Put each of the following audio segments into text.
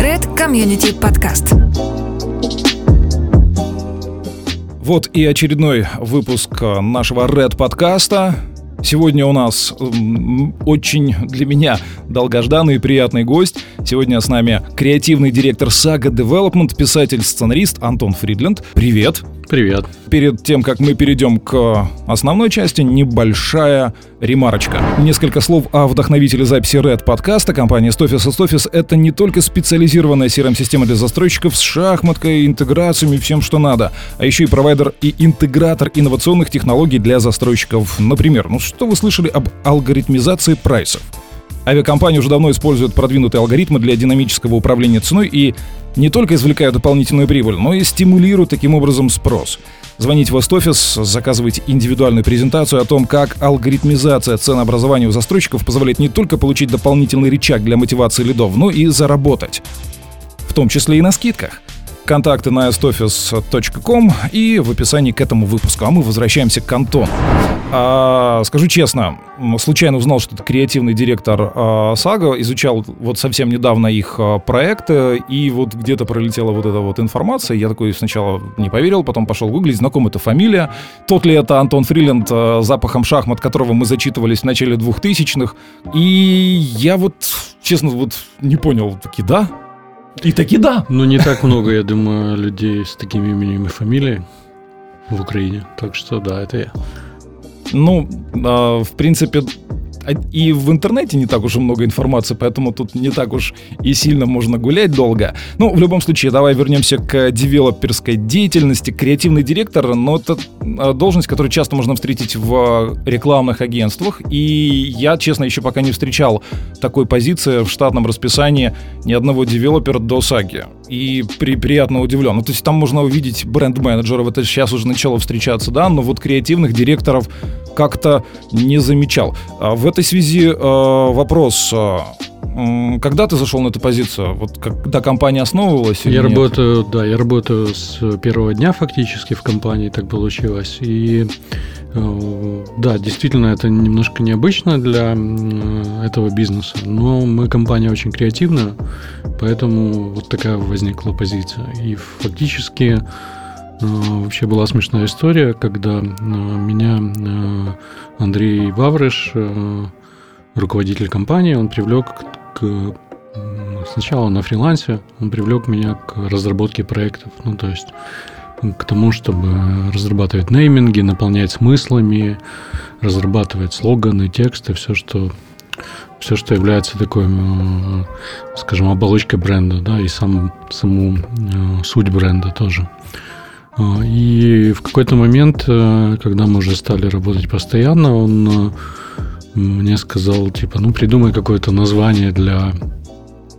Red Community Podcast. Вот и очередной выпуск нашего Red подкаста. Сегодня у нас м, очень для меня долгожданный и приятный гость. Сегодня с нами креативный директор Saga Development, писатель-сценарист Антон Фридленд. Привет! Привет. Перед тем, как мы перейдем к основной части, небольшая ремарочка. Несколько слов о вдохновителе записи Red подкаста. Компания Stofis и Stofis — это не только специализированная CRM-система для застройщиков с шахматкой, интеграциями, всем, что надо, а еще и провайдер и интегратор инновационных технологий для застройщиков. Например, ну что вы слышали об алгоритмизации прайсов? Авиакомпании уже давно используют продвинутые алгоритмы для динамического управления ценой и не только извлекают дополнительную прибыль, но и стимулируют таким образом спрос. Звоните в Офис, заказывайте индивидуальную презентацию о том, как алгоритмизация ценообразования у застройщиков позволяет не только получить дополнительный рычаг для мотивации лидов, но и заработать. В том числе и на скидках. Контакты на estoffice.com и в описании к этому выпуску. А мы возвращаемся к Антону. А, скажу честно, случайно узнал, что ты креативный директор а, Сага, изучал вот совсем недавно их а, проекты, и вот где-то пролетела вот эта вот информация. Я такой сначала не поверил, потом пошел гуглить, знаком это фамилия. Тот ли это Антон Фриленд, а, запахом шахмат, которого мы зачитывались в начале 2000-х. И я вот, честно, вот не понял, таки да? И таки да. Ну, не так много, я думаю, людей с такими именем и фамилией в Украине. Так что да, это я. Ну, а, в принципе, и в интернете не так уж и много информации, поэтому тут не так уж и сильно можно гулять долго. Ну, в любом случае, давай вернемся к девелоперской деятельности. Креативный директор, но это а, должность, которую часто можно встретить в рекламных агентствах. И я, честно, еще пока не встречал такой позиции в штатном расписании ни одного девелопера до саги. И при, приятно удивлен. Ну, то есть там можно увидеть бренд-менеджеров, это сейчас уже начало встречаться, да, но вот креативных директоров как-то не замечал. А В этой связи э, вопрос. э, Когда ты зашел на эту позицию? Вот когда компания основывалась? Я нет? работаю, да, я работаю с первого дня фактически в компании, так получилось. И да, действительно, это немножко необычно для этого бизнеса, но мы компания очень креативная, поэтому вот такая возникла позиция. И фактически э, вообще была смешная история, когда э, меня э, Андрей Ваврыш, э, руководитель компании, он привлек к, сначала на фрилансе, он привлек меня к разработке проектов, ну то есть к тому, чтобы разрабатывать нейминги, наполнять смыслами, разрабатывать слоганы, тексты, все, что все, что является такой, скажем, оболочкой бренда, да, и сам, саму э, суть бренда тоже. А, И в какой-то момент, э, когда мы уже стали работать постоянно, он э, мне сказал, типа, ну, придумай какое-то название для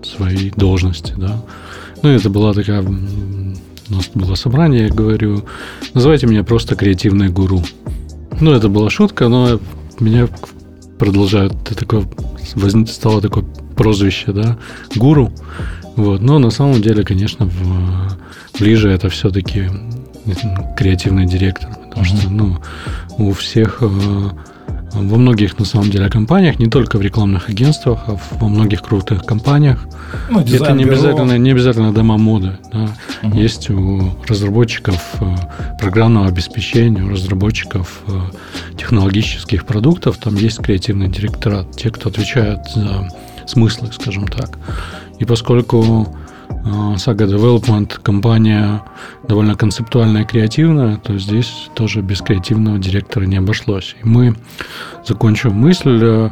своей должности, да. Ну, это была такая... У нас было собрание, я говорю, называйте меня просто креативный гуру. Ну, это была шутка, но меня продолжают такое стало такое прозвище, да, гуру. Вот. Но на самом деле, конечно, в- ближе это все-таки креативный директор. Потому что, ну, у всех э, во многих, на самом деле, компаниях, не только в рекламных агентствах, а во многих крутых компаниях, Ну, это не обязательно, не обязательно дома моды. да. Мгм. Есть у разработчиков э, программного обеспечения, у разработчиков э, технологических продуктов, там есть креативный директорат, те, кто отвечает за смыслы, скажем так. И поскольку Saga Development компания довольно концептуальная и креативная, то здесь тоже без креативного директора не обошлось. И мы закончим мысль. э,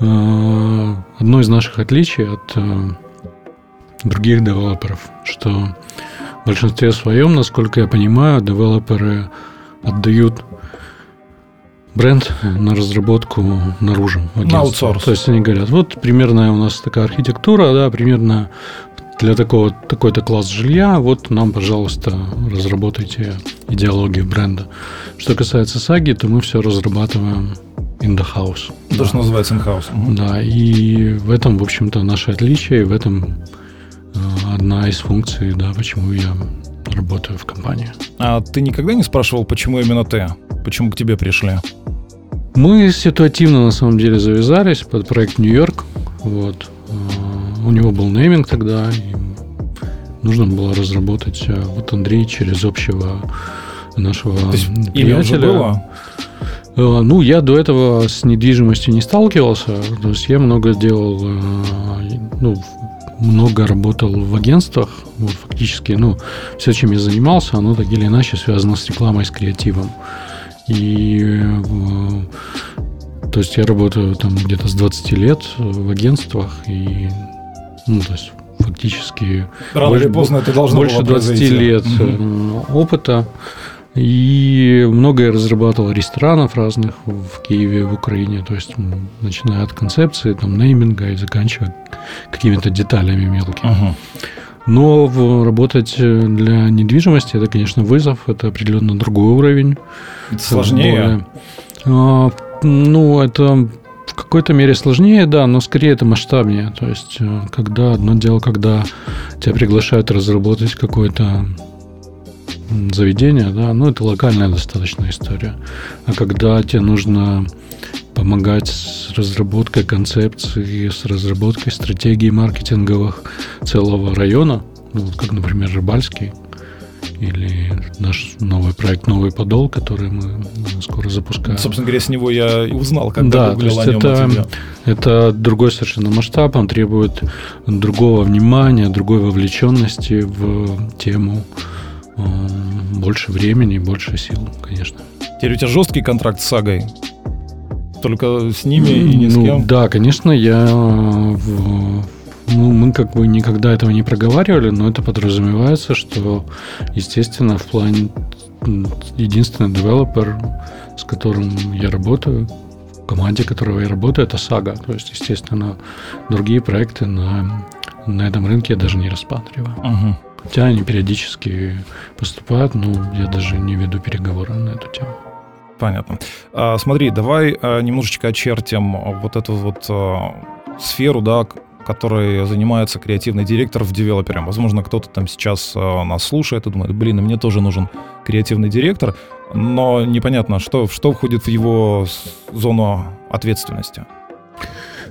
э, Одно из наших отличий от э, других девелоперов, что в большинстве своем, насколько я понимаю, девелоперы отдают бренд на разработку наружу. в агентство. аутсорс. То есть они говорят, вот примерно у нас такая архитектура, да, примерно для такого такой-то класс жилья, вот нам, пожалуйста, разработайте идеологию бренда. Что касается саги, то мы все разрабатываем in the house. То, Да. что называется инхаус. Мгм. Да, и в этом, в общем-то, наше отличие, и в этом э, одна из функций, да, почему я работаю в компании. А ты никогда не спрашивал, почему именно ты? Почему к тебе пришли? Мы ситуативно, на самом деле, завязались под проект «Нью-Йорк». Вот. У него был нейминг тогда, и нужно было разработать. Вот Андрей через общего нашего То есть, приятеля. Уже было? Э, ну, я до этого с недвижимостью не сталкивался. То есть я много делал, э, ну, много работал в агентствах. Вот, фактически, ну, все, чем я занимался, оно так или иначе связано с рекламой, с креативом. И э, то есть я работаю там где-то с 20 лет в агентствах и ну, то есть фактически Рано больше, или поздно это должно больше 20 лет угу. опыта. И многое разрабатывал ресторанов разных в Киеве, в Украине. То есть, начиная от концепции, там, нейминга и заканчивая какими-то деталями мелкими. Угу. Но работать для недвижимости это, конечно, вызов, это определенно другой уровень. Это сложнее. Более, а, ну, это в какой-то мере сложнее, да, но скорее это масштабнее. То есть, э, когда одно дело, когда тебя приглашают разработать какой-то заведения, да, ну, это локальная достаточно история. А когда тебе нужно помогать с разработкой концепции, с разработкой стратегий маркетинговых целого района, ну, вот как, например, Рыбальский, или наш новый проект «Новый подол», который мы скоро запускаем. Собственно говоря, с него я и узнал, когда да, то есть это, это другой совершенно масштаб, он требует другого внимания, другой вовлеченности в тему больше времени, больше сил, конечно. Теперь у тебя жесткий контракт с Сагой? Только с ними и ни с ну, кем? Да, конечно, я ну, мы как бы никогда этого не проговаривали, но это подразумевается, что, естественно, в плане единственный девелопер, с которым я работаю, в команде которого я работаю, это Сага. То есть, естественно, другие проекты на, на этом рынке я даже не рассматриваю. Угу. Хотя они периодически поступают, но я даже не веду переговоры на эту тему. Понятно. А, смотри, давай а, немножечко очертим вот эту вот а, сферу, да, которой занимается креативный директор в девелопере. Возможно, кто-то там сейчас а, нас слушает и думает, блин, мне тоже нужен креативный директор, но непонятно, что, что входит в его зону ответственности.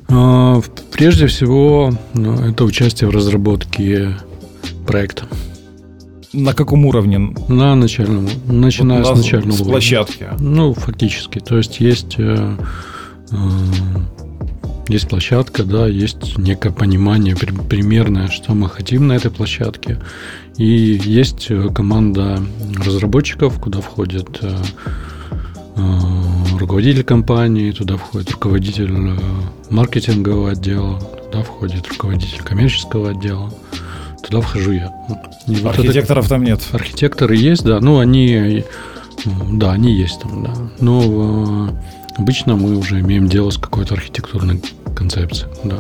А, прежде всего, ну, это участие в разработке проекта. На каком уровне? На начальном, начиная вот с начального с площадки. Ну, фактически. То есть есть э, э, есть площадка, да, есть некое понимание примерное, что мы хотим на этой площадке. И есть э, команда разработчиков, куда входит э, э, руководитель компании, туда входит руководитель маркетингового отдела, туда входит руководитель коммерческого отдела туда вхожу я. И вот Архитекторов это, там нет. Архитекторы есть, да. Ну, они, да, они есть там, да. Но обычно мы уже имеем дело с какой-то архитектурной концепцией, да.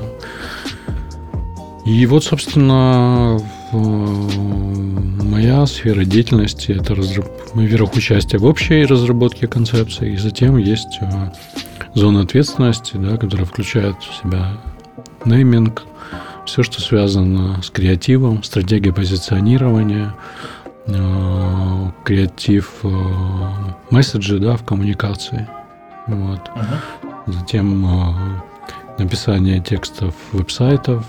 И вот, собственно, моя сфера деятельности это разраб... во-первых, участие в общей разработке концепции, и затем есть э, зона ответственности, да, которая включает в себя нейминг, все, что связано с креативом, стратегией позиционирования, э, креатив э, месседжи да, в коммуникации. Вот. Uh-huh. Затем э, написание текстов веб-сайтов,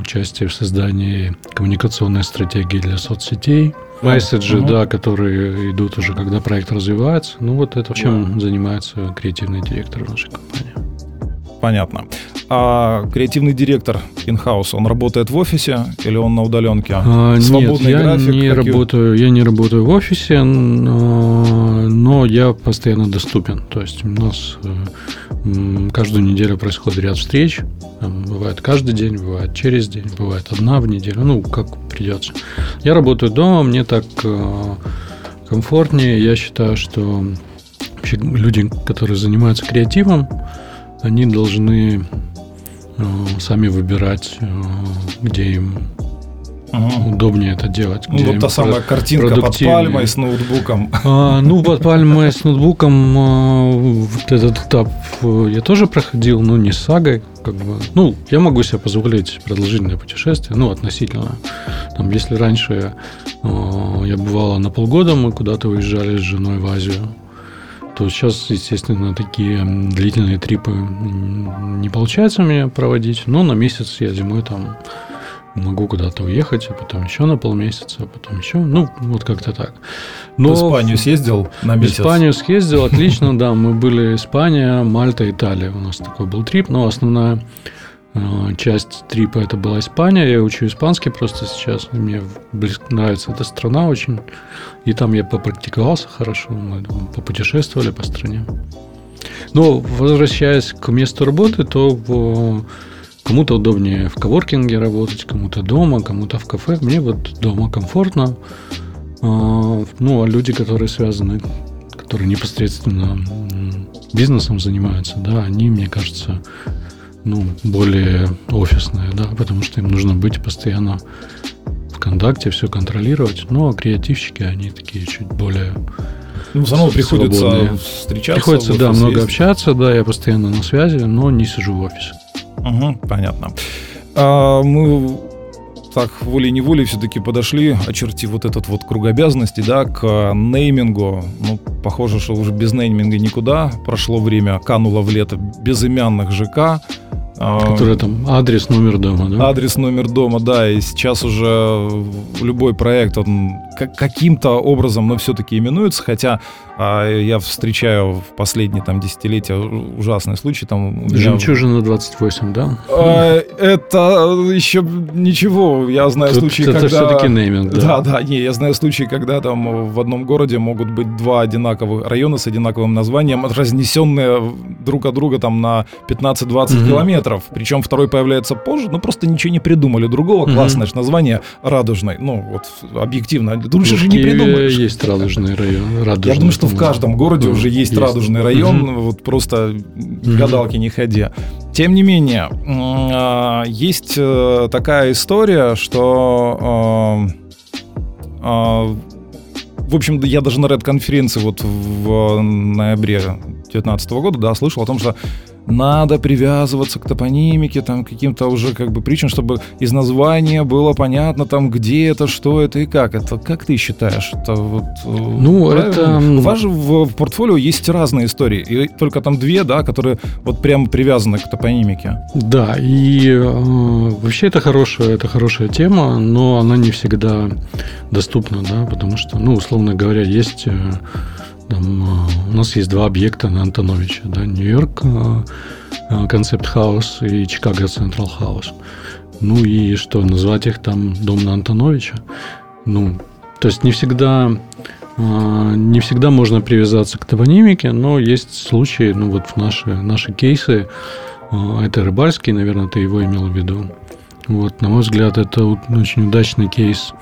участие в создании коммуникационной стратегии для соцсетей, месседжи, uh-huh. да, которые идут уже, когда проект развивается. Ну, вот это чем занимается креативный директор нашей компании. Понятно. А креативный директор инхаус, он работает в офисе или он на удаленке? А, Свободный нет, график? Я не, работаю, я не работаю в офисе, но, но я постоянно доступен. То есть у нас э, каждую неделю происходит ряд встреч. Бывает каждый день, бывает через день, бывает одна в неделю. Ну, как придется. Я работаю дома, мне так э, комфортнее. Я считаю, что вообще люди, которые занимаются креативом, они должны э, сами выбирать, э, где им Ага. Удобнее это делать. Ну, вот та самая картинка под пальмой с ноутбуком. А, ну, под пальмой с ноутбуком а, вот этот этап я тоже проходил, но не с сагой. Как бы. Ну, я могу себе позволить продолжительное путешествие, ну, относительно. Там, если раньше а, я бывала на полгода, мы куда-то уезжали с женой в Азию, то сейчас, естественно, такие длительные трипы не получается у меня проводить. Но на месяц я зимой там могу куда-то уехать, а потом еще на полмесяца, а потом еще, ну, вот как-то так. Но в Испанию съездил на месяц? В Испанию съездил, отлично, да, мы были Испания, Мальта, Италия, у нас такой был трип, но основная часть трипа это была Испания, я учу испанский просто сейчас, мне нравится эта страна очень, и там я попрактиковался хорошо, мы попутешествовали по стране. Но возвращаясь к месту работы, то Кому-то удобнее в коворкинге работать, кому-то дома, кому-то в кафе. Мне вот дома комфортно. А, ну, а люди, которые связаны, которые непосредственно бизнесом занимаются, да, они, мне кажется, ну, более офисные, да, потому что им нужно быть постоянно в контакте, все контролировать. Ну, а креативщики, они такие чуть более ну, все равно приходится свободные. встречаться. Приходится, да, много есть. общаться, да, я постоянно на связи, но не сижу в офисе. Угу, понятно. А, мы так волей-неволей все-таки подошли, очертив вот этот вот круг обязанностей, да, к неймингу. Ну, похоже, что уже без нейминга никуда. Прошло время, кануло в лето безымянных ЖК. А, Который там адрес, номер дома, да? Адрес, номер дома, да. И сейчас уже любой проект, он каким-то образом, но все-таки именуется, хотя а я встречаю в последние там десятилетия ужасные случаи. Там, Жемчужина 28, да? А, это еще ничего. Я знаю Тут случаи, это когда... все-таки нейминг, да? Да, да. Не, я знаю случаи, когда там в одном городе могут быть два одинаковых района с одинаковым названием, разнесенные друг от друга там на 15-20 угу. километров. Причем второй появляется позже, но просто ничего не придумали. Другого угу. классное название радужный. Ну, вот объективно. Лучше же не придумаешь. есть радужный район. Радужный, я думаю, что в каждом городе уже есть, есть радужный район, угу. вот просто угу. гадалки не ходи. Тем не менее, а, есть э, такая история, что а, а, в общем, я даже на Red-конференции вот в ноябре 2019 года, да, слышал о том, что надо привязываться к топонимике, там, каким-то уже как бы причинам, чтобы из названия было понятно, там, где это, что это и как. Это как ты считаешь? Это вот, э, ну, правильно? это... У вас же в, в портфолио есть разные истории, и только там две, да, которые вот прямо привязаны к топонимике. Да, и э, вообще это хорошая, это хорошая тема, но она не всегда доступна, да, потому что, ну, условно говоря, есть... Там, э, у нас есть два объекта на Антоновича. Да, Нью-Йорк Концепт Хаус и Чикаго Централ Хаус. Ну и что, назвать их там Дом на Антоновича? Ну, то есть не всегда э, не всегда можно привязаться к топонимике, но есть случаи, ну вот в наши, наши кейсы, это Рыбальский, наверное, ты его имел в виду. Вот, на мой взгляд, это очень удачный кейс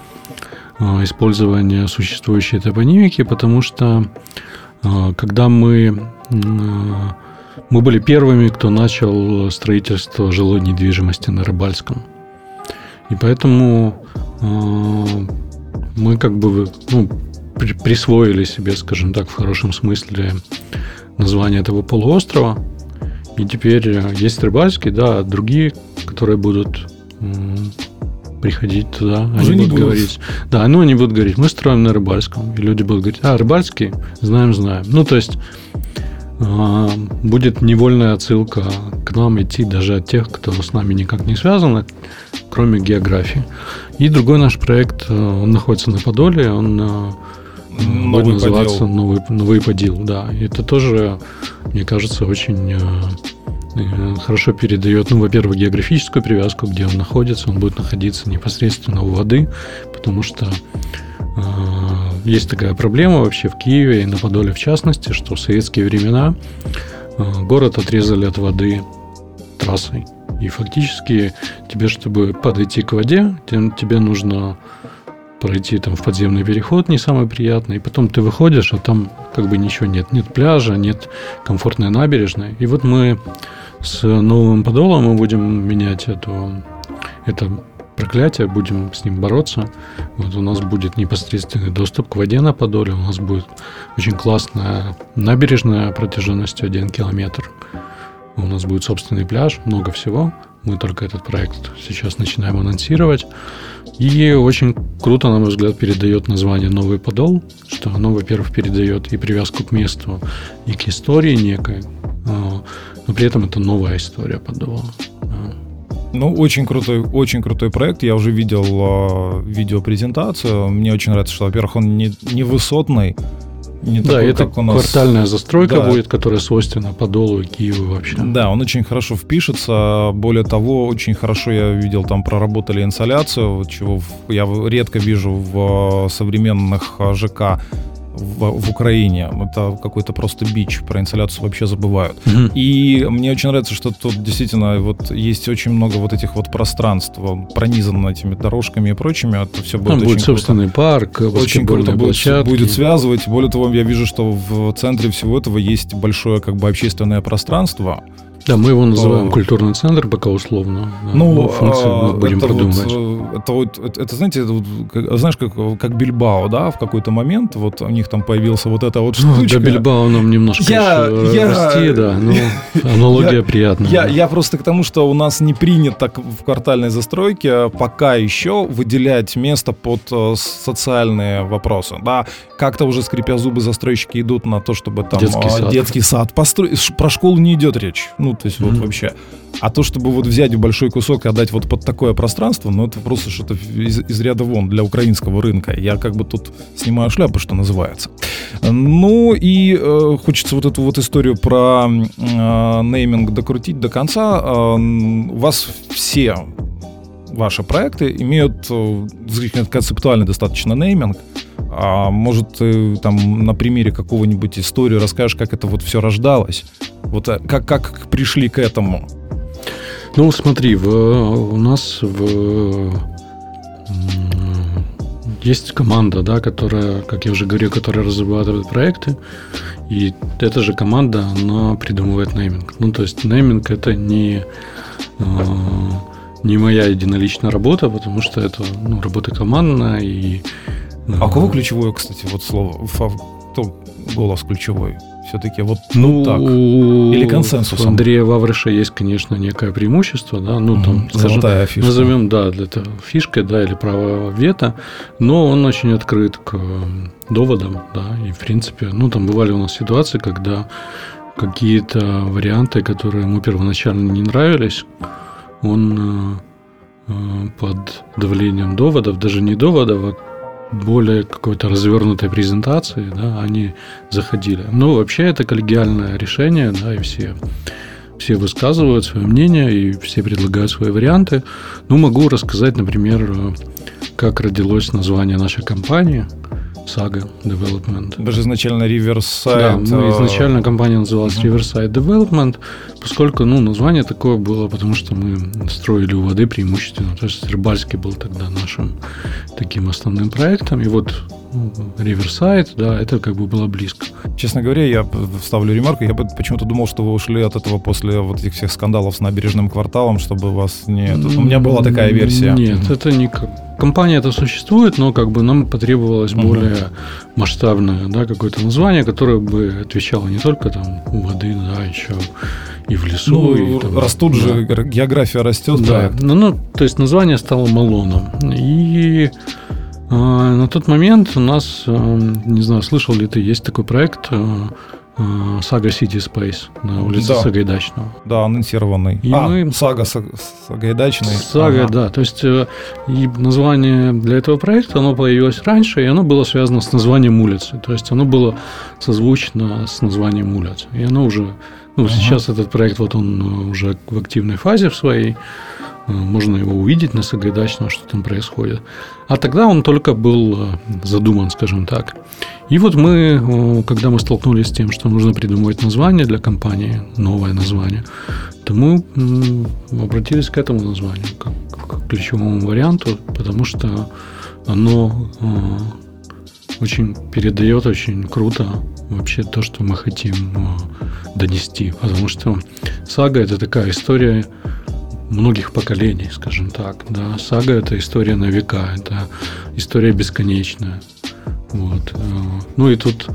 Э, использования существующей топонимики, потому что э, когда мы э, мы были первыми, кто начал строительство жилой недвижимости на Рыбальском. И поэтому мы как бы ну, присвоили себе, скажем так, в хорошем смысле название этого полуострова. И теперь есть Рыбальский, да, а другие, которые будут приходить туда, они будут говорить. Да, ну они будут говорить, мы строим на Рыбальском. И люди будут говорить, а, Рыбальский? Знаем, знаем. Ну, то есть а, будет невольная отсылка к нам идти даже от тех, кто с нами никак не связан, кроме географии. И другой наш проект, э, он находится на Подоле, он э, Новый будет называться подел. Новый, Новый Подил. Да, и это тоже, мне кажется, очень Э, хорошо передает, ну, во-первых, географическую привязку, где он находится, он будет находиться непосредственно у воды, потому что э, есть такая проблема вообще в Киеве и на Подоле в частности, что в советские времена э, город отрезали от воды трассой. И фактически тебе, чтобы подойти к воде, тебе нужно пройти там в подземный переход, не самый приятный, и потом ты выходишь, а там как бы ничего нет, нет пляжа, нет комфортной набережной. И вот мы с новым подолом мы будем менять эту, это проклятие, будем с ним бороться. Вот у нас будет непосредственный доступ к воде на Подоле, у нас будет очень классная набережная протяженностью 1 километр. У нас будет собственный пляж, много всего. Мы только этот проект сейчас начинаем анонсировать. И очень круто, на мой взгляд, передает название «Новый подол», что оно, во-первых, передает и привязку к месту, и к истории некой, а, но при этом это новая история подола. Ну, очень крутой, очень крутой проект. Я уже видел э, видеопрезентацию. Мне очень нравится, что, во-первых, он не, не высотный, не да, такой, это как у нас... квартальная застройка да. будет, которая свойственна Подолу и Киеву вообще. Да, он очень хорошо впишется. Более того, очень хорошо я видел, там проработали инсоляцию, чего я редко вижу в современных ЖК в, в Украине. Это какой-то просто бич. Про инсоляцию вообще забывают. Mm-hmm. И мне очень нравится, что тут действительно вот есть очень много вот этих вот пространств, пронизано этими дорожками и прочими. Это все будет Там будет собственный круто. парк, очень круто будет, будет связывать. Более того, я вижу, что в центре всего этого есть большое как бы общественное пространство. Да, мы его называем то... культурный центр пока условно. Ну, функцию мы будем это продумывать. Вот, это вот, это, это знаете, это вот, как, знаешь, как, как Бильбао, да, в какой-то момент вот у них там появился вот это вот ну, штучка. Да, Бильбао нам немножко я, я, расти, да, но аналогия я, приятная. Я, я просто к тому, что у нас не принято в квартальной застройке пока еще выделять место под э, социальные вопросы, да, как-то уже скрипя зубы застройщики идут на то, чтобы там детский а, сад, детский сад построить, про школу не идет речь, ну ну, то есть mm-hmm. вот вообще. А то, чтобы вот взять большой кусок и отдать вот под такое пространство, ну, это просто что-то из, из ряда вон для украинского рынка. Я как бы тут снимаю шляпу, что называется. Ну, и э, хочется вот эту вот историю про э, нейминг докрутить до конца. Э, вас все ваши проекты имеют э, концептуальный достаточно нейминг. А может, ты там на примере какого-нибудь историю расскажешь, как это вот все рождалось? Вот э, как, как пришли к этому? Ну, смотри, в, у нас в, есть команда, да, которая, как я уже говорил, которая разрабатывает проекты. И эта же команда, она придумывает нейминг. Ну, то есть нейминг это не, э, не моя единоличная работа, потому что это ну, работа командная и а у кого ключевое, кстати, вот слово? Кто голос ключевой? Все-таки вот ну, так. Или консенсус? У Андрея Ваврыша есть, конечно, некое преимущество, да, ну, там, угу. скажем, Золотая фишка. назовем, да, это фишкой, да, или право вето, но он очень открыт к доводам, да, и, в принципе, ну, там бывали у нас ситуации, когда какие-то варианты, которые ему первоначально не нравились, он э, э, под давлением доводов, даже не доводов, а более какой-то развернутой презентации, да, они заходили. Ну, вообще это коллегиальное решение, да, и все, все высказывают свое мнение, и все предлагают свои варианты. Ну, могу рассказать, например, как родилось название нашей компании – Saga Development. Даже изначально Riverside. Да, мы изначально компания называлась uh-huh. Riverside Development, поскольку ну, название такое было, потому что мы строили у воды преимущественно. То есть Рыбальский был тогда нашим таким основным проектом. И вот Riverside, да, это как бы было близко. Честно говоря, я вставлю ремарку, я почему-то думал, что вы ушли от этого после вот этих всех скандалов с набережным кварталом, чтобы вас не... У меня была такая версия. Нет, это не компания это существует, но как бы нам потребовалось угу. более масштабное, да, какое-то название, которое бы отвечало не только там у воды, да, еще и в лесу. Ну, и, там, растут да. же, география растет. Да, ну, ну, то есть название стало Малоном. И на тот момент у нас, а, не знаю, слышал ли ты, есть такой проект а, Сага City Space на улице да. Сагайдачного. Да, анонсированный. И а, мы... Сага Сагайдачный. Сага, ага. да. То есть э, и название для этого проекта, оно появилось раньше, и оно было связано с названием улицы. То есть оно было созвучно с названием улицы. И оно уже... Ну, ага. сейчас этот проект, вот он уже в активной фазе в своей. Э, можно его увидеть на Сагайдачном, что там происходит. А тогда он только был э, задуман, скажем так. И вот мы, э, когда мы столкнулись с тем, что нужно придумывать название для компании, новое название, то мы обратились к этому названию, как к ключевому варианту, потому что оно очень передает очень круто вообще то, что мы хотим донести. Потому что сага – это такая история многих поколений, скажем так. Да. Сага – это история на века, это история бесконечная. Вот. Э, ну и тут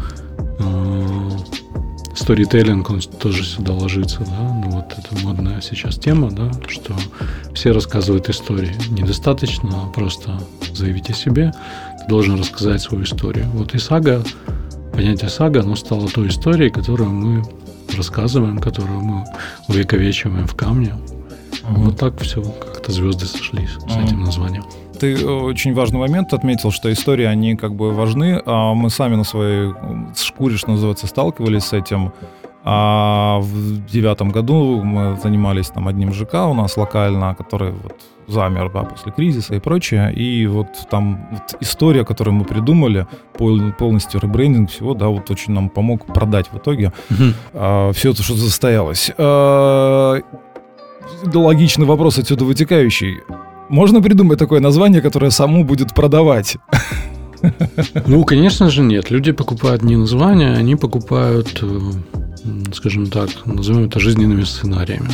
сторителлинг, он тоже сюда ложится, да, ну вот это модная сейчас тема, да, что все рассказывают истории. Недостаточно просто заявить о себе. Ты должен рассказать свою историю. Вот и сага, понятие сага, оно стало той историей, которую мы рассказываем, которую мы увековечиваем в камне. Вот так все, как-то звезды сошлись с этим названием. Ты очень важный момент отметил, что истории, они как бы важны, а мы сами на своей шкуре, что называется, сталкивались с этим. А в девятом году мы занимались там одним ЖК у нас локально, который вот замер да, после кризиса и прочее. И вот там вот история, которую мы придумали, полностью ребрендинг всего, да, вот очень нам помог продать в итоге угу. а, все это, что состоялось. А, логичный вопрос отсюда вытекающий. Можно придумать такое название, которое саму будет продавать? Ну, конечно же, нет. Люди покупают не название, они покупают, э, скажем так, назовем это жизненными сценариями.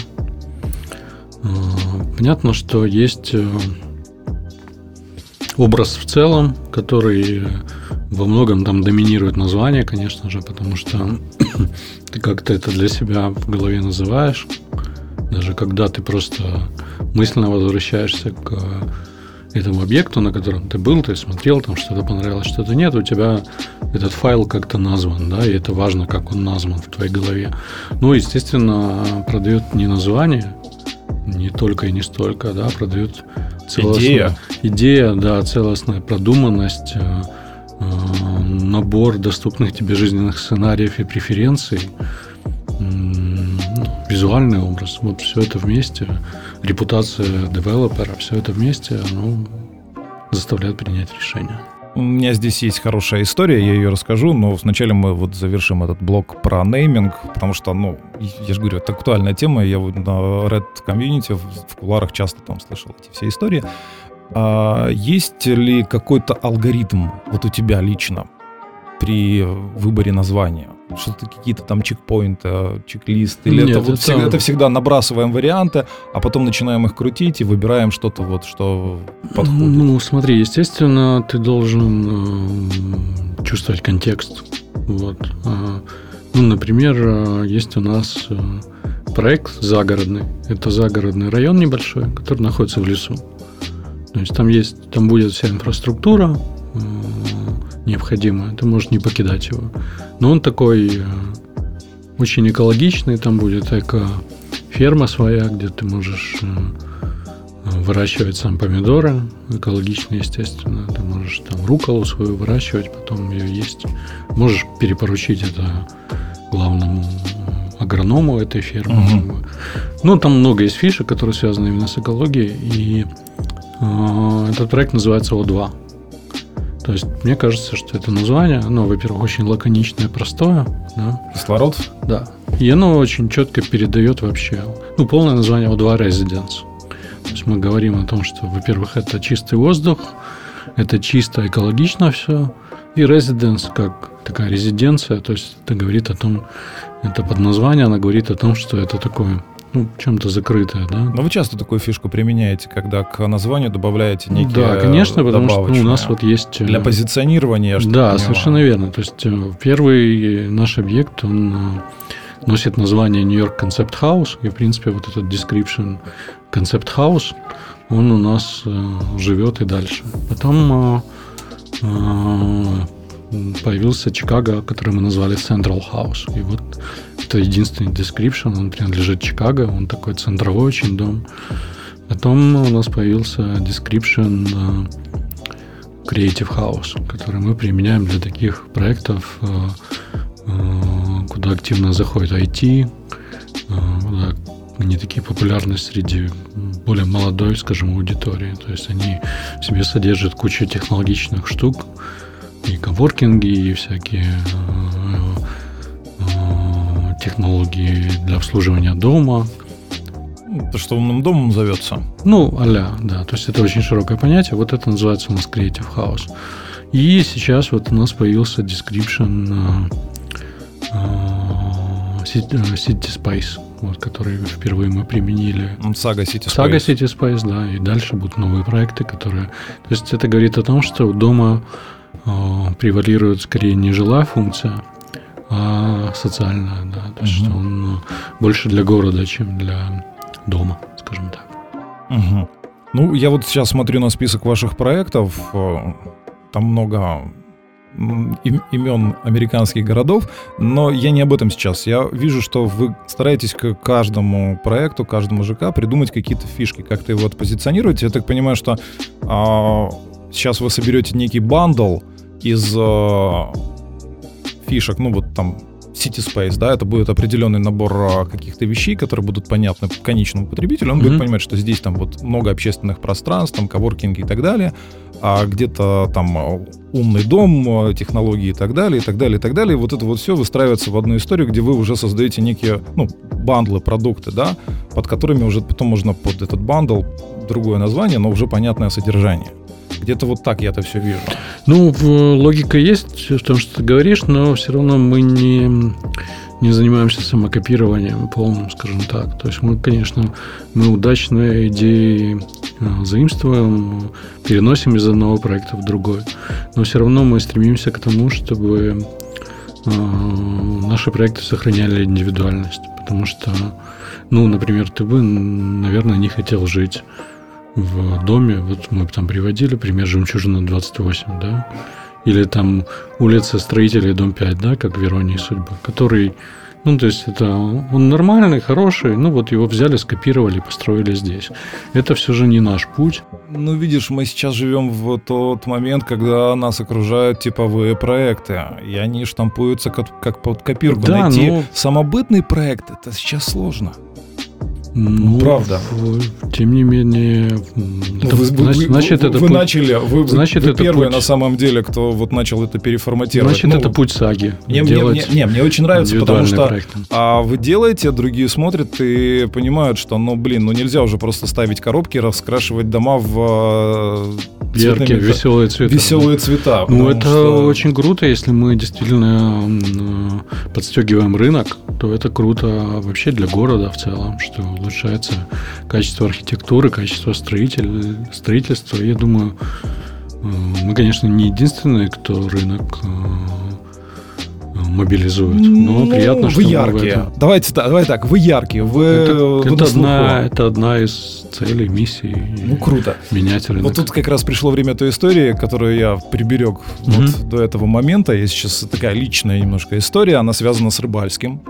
Э, понятно, что есть э, образ в целом, который во многом там доминирует название, конечно же, потому что ты как-то это для себя в голове называешь. Даже когда ты просто мысленно возвращаешься к этому объекту, на котором ты был, ты смотрел, там что-то понравилось, что-то нет, у тебя этот файл как-то назван, да, и это важно, как он назван в твоей голове. Ну, естественно, продают не название, не только и не столько, да, продают целостная идея, идея да, целостная продуманность, э, э, набор доступных тебе жизненных сценариев и преференций, визуальный образ, вот все это вместе, репутация девелопера, все это вместе, ну, заставляет принять решение. У меня здесь есть хорошая история, я ее расскажу, но вначале мы вот завершим этот блок про нейминг, потому что, ну, я же говорю, это актуальная тема, я вот на Red Community в куларах часто там слышал эти все истории. А есть ли какой-то алгоритм вот у тебя лично при выборе названия? Что-то какие-то там чекпоинты, чек-листы? Или Нет, это, вот это... Всегда, это всегда набрасываем варианты, а потом начинаем их крутить и выбираем что-то вот, что подходит? Ну, смотри, естественно, ты должен э, чувствовать контекст. Вот. А, ну, например, э, есть у нас э, проект загородный. Это загородный район небольшой, который находится в лесу. То есть там есть, там будет вся инфраструктура, необходимое, ты можешь не покидать его. Но он такой э, очень экологичный, там будет эко-ферма своя, где ты можешь э, выращивать сам помидоры, экологично, естественно. Ты можешь там руколу свою выращивать, потом ее есть. Можешь перепоручить это главному агроному этой фермы. Угу. Ну, там много есть фишек, которые связаны именно с экологией. И э, этот проект называется О2. То есть мне кажется, что это название, оно, во-первых, очень лаконичное, простое. Да? Кислород? Да. И оно очень четко передает вообще, ну, полное название O2 Residence. То есть мы говорим о том, что, во-первых, это чистый воздух, это чисто экологично все, и residence как такая резиденция, то есть это говорит о том, это под название, она говорит о том, что это такое ну, чем-то закрытое, да. Но вы часто такую фишку применяете, когда к названию добавляете некие Да, конечно, потому что ну, у нас вот есть... Э, Для позиционирования, что Да, совершенно верно. То есть э, первый наш объект, он э, носит название York Concept House, и, в принципе, вот этот description Concept House, он у нас живет и дальше. Потом появился Чикаго, который мы назвали Central House. И вот это единственный description, он принадлежит Чикаго, он такой центровой очень дом. Потом у нас появился description э, Creative House, который мы применяем для таких проектов, э, э, куда активно заходит IT, куда они такие популярны среди более молодой, скажем, аудитории. То есть они в себе содержат кучу технологичных штук, и коворкинги, и всякие технологии для обслуживания дома. То, что умным домом зовется. Ну, аля, да. То есть это очень широкое понятие. Вот это называется у нас Creative House. И сейчас вот у нас появился description uh, City Space, вот, который впервые мы применили. Сага City Space. Сага City Space, да. И дальше будут новые проекты, которые... То есть это говорит о том, что дома превалирует скорее не жилая функция, а социальная, да. То есть угу. он больше для города, чем для дома, скажем так. Угу. Ну, я вот сейчас смотрю на список ваших проектов. Э, там много имен американских городов, но я не об этом сейчас. Я вижу, что вы стараетесь к каждому проекту, каждому ЖК придумать какие-то фишки, как-то его отпозиционировать. Я так понимаю, что а, сейчас вы соберете некий бандл из а, фишек, ну вот там City Space, да, это будет определенный набор а, каких-то вещей, которые будут понятны конечному потребителю. Он mm-hmm. будет понимать, что здесь там вот много общественных пространств, там коворкинги и так далее, а где-то там а, умный дом, а, технологии и так далее, и так далее, и так далее. И вот это вот все выстраивается в одну историю, где вы уже создаете некие, ну, бандлы, продукты, да, под которыми уже потом можно под этот бандл другое название, но уже понятное содержание. Где-то вот так я это все вижу. Ну, логика есть в том, что ты говоришь, но все равно мы не, не занимаемся самокопированием полным, скажем так. То есть мы, конечно, мы удачные идеи э, заимствуем, переносим из одного проекта в другой. Но все равно мы стремимся к тому, чтобы э, наши проекты сохраняли индивидуальность. Потому что, ну, например, ты бы, наверное, не хотел жить в доме, вот мы там приводили пример «Жемчужина 28», да, или там улица Строителей, дом 5, да, как в «Иронии судьбы», который, ну, то есть это он нормальный, хороший, ну, вот его взяли, скопировали, построили здесь. Это все же не наш путь. Ну, видишь, мы сейчас живем в тот момент, когда нас окружают типовые проекты, и они штампуются как, как под копирку. Да, Найти но... самобытный проект, это сейчас сложно. Ну, правда. Тем не менее, это, вы, значит, вы, значит, это вы путь, начали, вы, значит, вы это первые путь, на самом деле, кто вот начал это переформатировать. Значит, ну, это путь саги. Мне, мне, мне, не, мне очень нравится, потому что а вы делаете, другие смотрят и понимают, что, ну, блин, ну нельзя уже просто ставить коробки, раскрашивать дома в э, яркие, веселые цвета. Веселые цвета. Ну, это что... очень круто, если мы действительно подстегиваем рынок, то это круто вообще для города в целом, что улучшается качество архитектуры, качество строитель, строительства. Я думаю, э, мы, конечно, не единственные, кто рынок э, мобилизует. Но ну, приятно, что вы яркие. Этом... Давайте, давай так, вы яркие. Вы, это, вы это, одна, это одна из целей, миссий. Ну, круто. Менять рынок. Вот тут как раз пришло время той истории, которую я приберег mm вот до этого момента. Есть сейчас такая личная немножко история, она связана с Рыбальским.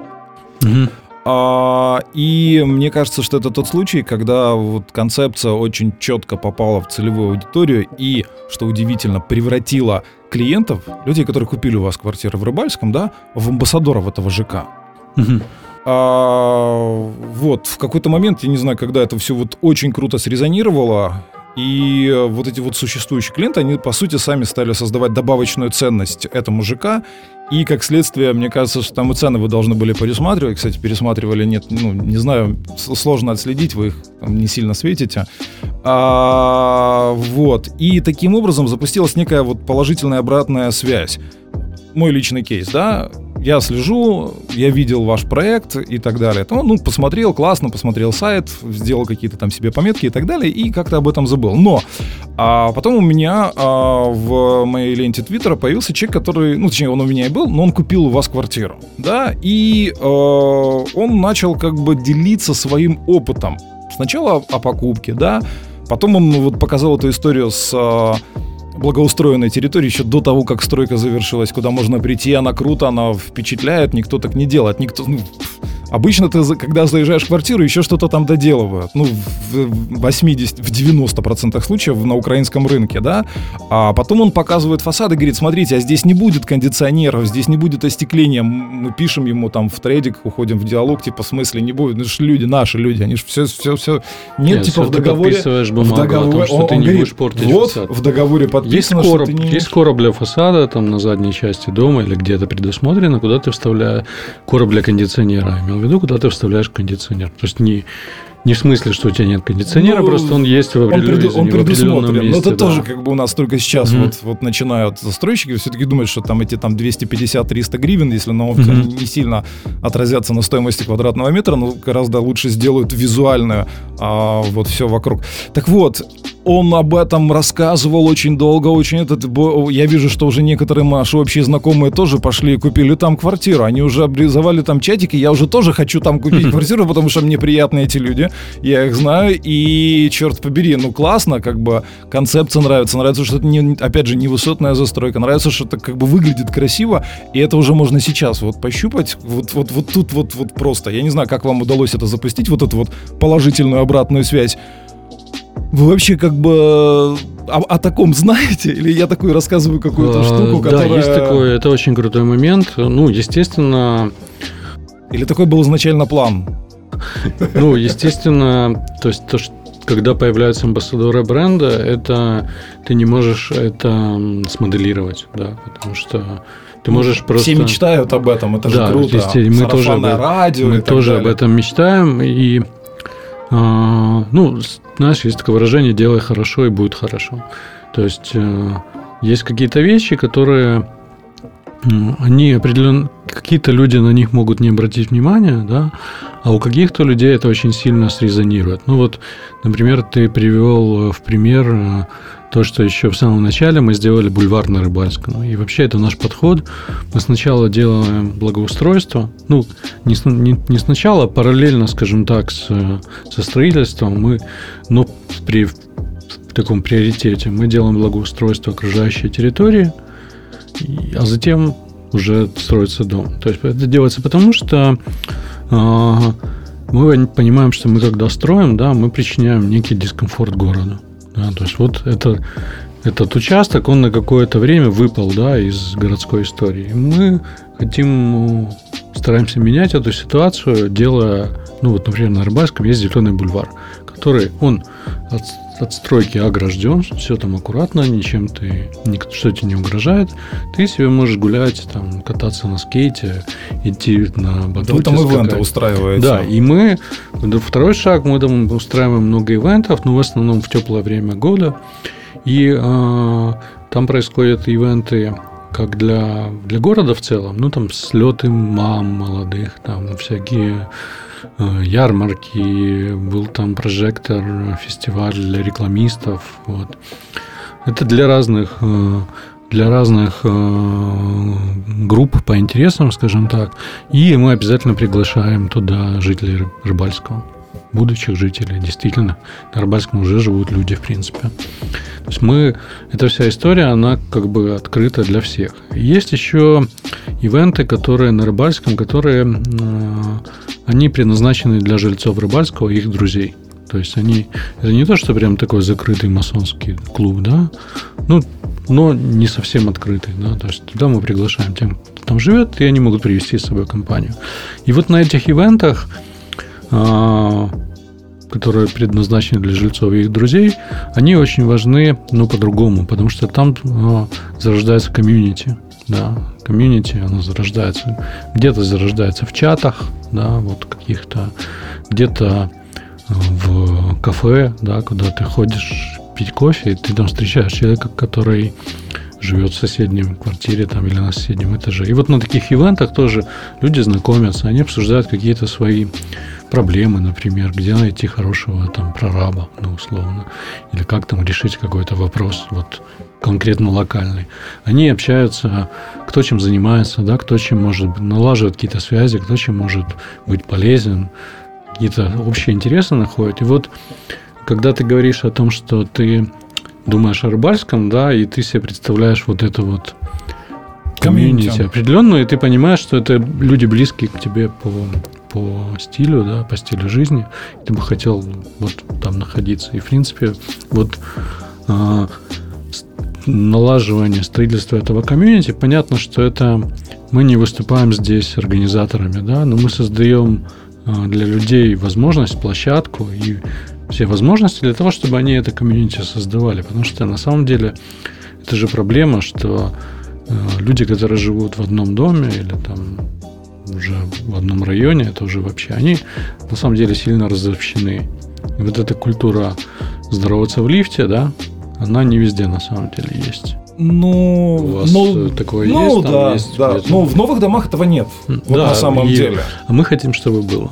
mm а, и мне кажется, что это тот случай, когда вот концепция очень четко попала в целевую аудиторию и, что удивительно, превратила клиентов, людей, которые купили у вас квартиры в Рыбальском, да, в амбассадоров этого ЖК. Угу. А, вот, в какой-то момент, я не знаю, когда это все вот очень круто срезонировало, и вот эти вот существующие клиенты, они, по сути, сами стали создавать добавочную ценность этому ЖК, и, как следствие, мне кажется, что там и цены вы должны были пересматривать. Кстати, пересматривали, нет, ну, не знаю, сложно отследить, вы их там не сильно светите. А, вот. И таким образом запустилась некая вот положительная обратная связь. Мой личный кейс, да, я слежу, я видел ваш проект и так далее. То, ну, посмотрел, классно, посмотрел сайт, сделал какие-то там себе пометки и так далее, и как-то об этом забыл. Но а потом у меня а, в моей ленте Твиттера появился человек, который, ну, точнее, он у меня и был, но он купил у вас квартиру, да, и а, он начал как бы делиться своим опытом. Сначала о покупке, да, потом он вот показал эту историю с а, благоустроенной территории еще до того, как стройка завершилась, куда можно прийти, она круто, она впечатляет, никто так не делает, никто, ну, Обычно ты, когда заезжаешь в квартиру, еще что-то там доделывают. Ну, в 80, в 90% случаев на украинском рынке, да. А потом он показывает фасад и говорит, смотрите, а здесь не будет кондиционеров, здесь не будет остекления. Мы пишем ему там в трейдик, уходим в диалог, типа, в смысле не будет? Ну, же люди, наши люди, они же все, все, все... Нет, Нет типа, в договоре... в договоре, том, что он, ты он не говорит, будешь портить вот, фасад. в договоре подписано, есть короб, что ты не... Есть короб для фасада, там, на задней части дома или где-то предусмотрено, куда ты вставляешь короб для кондиционера. Имел в виду, куда ты вставляешь кондиционер. То есть не, не в смысле, что у тебя нет кондиционера, ну, просто он есть в, определенном, он, пред, он в месте. Но это да. тоже как бы у нас только сейчас mm-hmm. вот, вот начинают застройщики все-таки думают, что там эти там 250-300 гривен, если на mm-hmm. не сильно отразятся на стоимости квадратного метра, но гораздо лучше сделают визуальную а, вот все вокруг. Так вот, он об этом рассказывал очень долго, очень этот. Я вижу, что уже некоторые наши общие знакомые тоже пошли и купили там квартиру. Они уже обрезовали там чатики. Я уже тоже хочу там купить квартиру, потому что мне приятны эти люди. Я их знаю, и, черт побери, ну классно, как бы концепция нравится, нравится, что это, не, опять же, не высотная застройка, нравится, что это как бы выглядит красиво, и это уже можно сейчас вот пощупать, вот, вот, вот тут вот, вот просто, я не знаю, как вам удалось это запустить, вот эту вот положительную обратную связь, вы вообще как бы о, о таком знаете? Или я такую рассказываю какую-то а, штуку, которая... Да, есть такой, это очень крутой момент. Ну, естественно... Или такой был изначально план? Ну, естественно, то есть то, что когда появляются амбассадоры бренда, это ты не можешь это смоделировать, да, потому что ты можешь просто... Все мечтают об этом, это да, же круто. Мы тоже, об, радио мы тоже об этом мечтаем, и а, ну, знаешь, есть такое выражение «делай хорошо и будет хорошо». То есть э, есть какие-то вещи, которые они определенно какие-то люди на них могут не обратить внимания, да, а у каких-то людей это очень сильно срезонирует. Ну вот, например, ты привел э, в пример э, то, что еще в самом начале мы сделали бульвар на Рыбальском. И вообще это наш подход. Мы сначала делаем благоустройство, ну, не, не, не сначала, а параллельно, скажем так, с, со строительством мы, но при в таком приоритете мы делаем благоустройство окружающей территории, а затем уже строится дом. То есть это делается потому, что э, мы понимаем, что мы когда строим, да, мы причиняем некий дискомфорт городу. Да, то есть вот это, этот участок, он на какое-то время выпал да, из городской истории. Мы хотим, ну, стараемся менять эту ситуацию, делая, ну вот, например, на Рыбальском есть зеленый бульвар, который, он от, от стройки огражден, все там аккуратно, ничем ты, что тебе не угрожает. Ты себе можешь гулять, там, кататься на скейте, идти на батуте. Вы там ивенты устраиваете. Да, и мы, второй шаг, мы там устраиваем много ивентов, но в основном в теплое время года. И э, там происходят ивенты как для, для города в целом, ну там слеты мам молодых, там всякие ярмарки, был там прожектор, фестиваль для рекламистов. Вот. Это для разных э, для разных э, групп по интересам, скажем так. И мы обязательно приглашаем туда жителей Рыбальского, будущих жителей. Действительно, на Рыбальском уже живут люди, в принципе. То есть мы, эта вся история, она как бы открыта для всех. Есть еще ивенты, которые на Рыбальском, которые они предназначены для жильцов Рыбальского и их друзей. То есть они это не то, что прям такой закрытый масонский клуб, да, ну, но не совсем открытый, да, то есть туда мы приглашаем тем, кто там живет, и они могут привести с собой компанию. И вот на этих ивентах, которые предназначены для жильцов и их друзей, они очень важны, но по-другому, потому что там а, зарождается комьюнити, да, комьюнити, оно зарождается, где-то зарождается в чатах, да, вот каких-то, где-то э, в кафе, да, куда ты ходишь пить кофе, и ты там встречаешь человека, который живет в соседнем квартире там или на соседнем этаже. И вот на таких ивентах тоже люди знакомятся, они обсуждают какие-то свои проблемы, например, где найти хорошего там прораба, ну, условно, или как там решить какой-то вопрос, вот конкретно локальный. Они общаются, кто чем занимается, да, кто чем может налаживать какие-то связи, кто чем может быть полезен, какие-то общие интересы находят. И вот когда ты говоришь о том, что ты думаешь о рыбальском, да, и ты себе представляешь вот это вот комьюнити определенную, и ты понимаешь, что это люди близкие к тебе по, по стилю, да, по стилю жизни, ты бы хотел вот там находиться. И, в принципе, вот а, налаживание строительства этого комьюнити, понятно, что это мы не выступаем здесь организаторами, да, но мы создаем а, для людей возможность, площадку и все возможности для того, чтобы они это комьюнити создавали. Потому что на самом деле это же проблема, что а, люди, которые живут в одном доме или там уже в одном районе, это уже вообще, они на самом деле сильно разобщены. И вот эта культура здороваться в лифте, да, она не везде на самом деле есть. Ну, у вас ну, такое ну, есть, там да, есть. Да. Ну, в новых домах этого нет. Вот да, на самом и, деле. А мы хотим, чтобы было.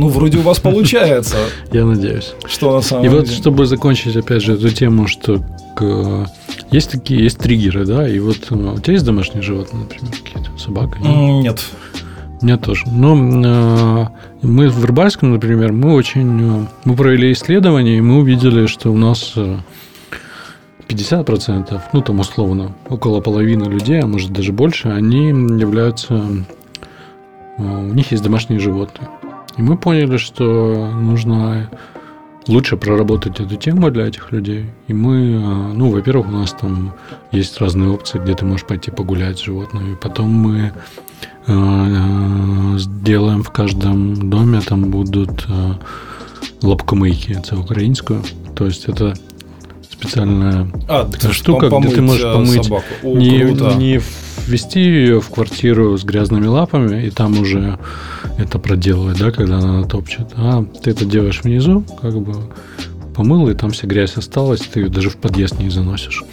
Ну, вроде у вас получается. Я надеюсь. Что на самом И вот, чтобы закончить, опять же, эту тему, что есть такие, есть триггеры, да, и вот ну, у тебя есть домашние животные, например, какие-то, собака? Нет. меня тоже. Но э, мы в Рыбальском, например, мы очень... Э, мы провели исследование, и мы увидели, что у нас э, 50%, ну там условно, около половины людей, а может даже больше, они являются... Э, у них есть домашние животные. И мы поняли, что нужно лучше проработать эту тему для этих людей. И мы, э, ну, во-первых, у нас там есть разные опции, где ты можешь пойти погулять с животными. Потом мы э, сделаем в каждом доме, там будут лапкомийки, это украинскую. То есть это специальная а, штука, где ты можешь помыть собаку. О, не, не ввести ее в квартиру с грязными лапами и там уже это проделывать, да, когда она топчет. А ты это делаешь внизу, как бы помыл, и там вся грязь осталась, ты ее даже в подъезд не заносишь.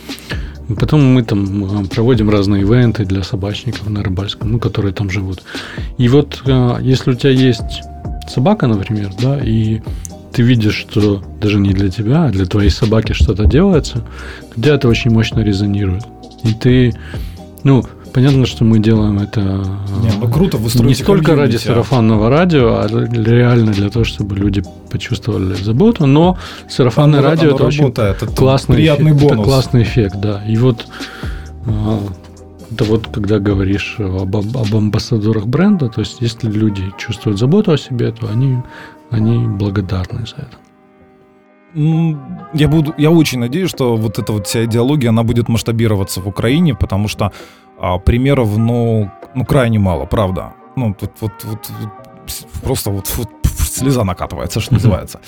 Потом мы там проводим разные ивенты для собачников на Рыбальском, ну, которые там живут. И вот а, если у тебя есть собака, например, да, и ты видишь, что даже не для тебя, а для твоей собаки что-то делается, где это очень мощно резонирует. И ты, ну, понятно, что мы делаем это не, ну, круто, не столько ради сарафанного радио, а реально для того, чтобы люди почувствовали заботу, но сарафанное оно, радио оно это работает. очень это классный приятный эффект, бонус. Это классный эффект, да. И вот а, это вот когда говоришь об, об амбассадорах бренда, то есть если люди чувствуют заботу о себе, то они они благодарны за это. Я, буду, я очень надеюсь, что вот эта вот вся идеология, она будет масштабироваться в Украине, потому что а, примеров, ну, ну, крайне мало, правда. Ну, тут вот, вот, вот просто вот, вот слеза накатывается, что называется.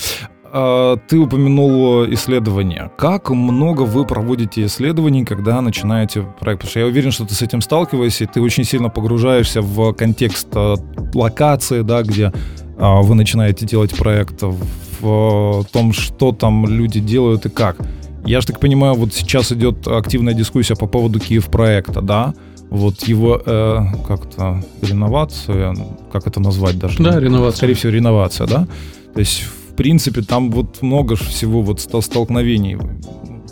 А, ты упомянул исследования. Как много вы проводите исследований, когда начинаете проект? Потому что я уверен, что ты с этим сталкиваешься, и ты очень сильно погружаешься в контекст а, локации, да, где а, вы начинаете делать проект, в том, что там люди делают и как. Я же так понимаю, вот сейчас идет активная дискуссия по поводу Киев проекта, да? Вот его э, как-то реновация, как это назвать даже? Да, реновация. Скорее всего, реновация, да? То есть, в принципе, там вот много всего вот столкновений.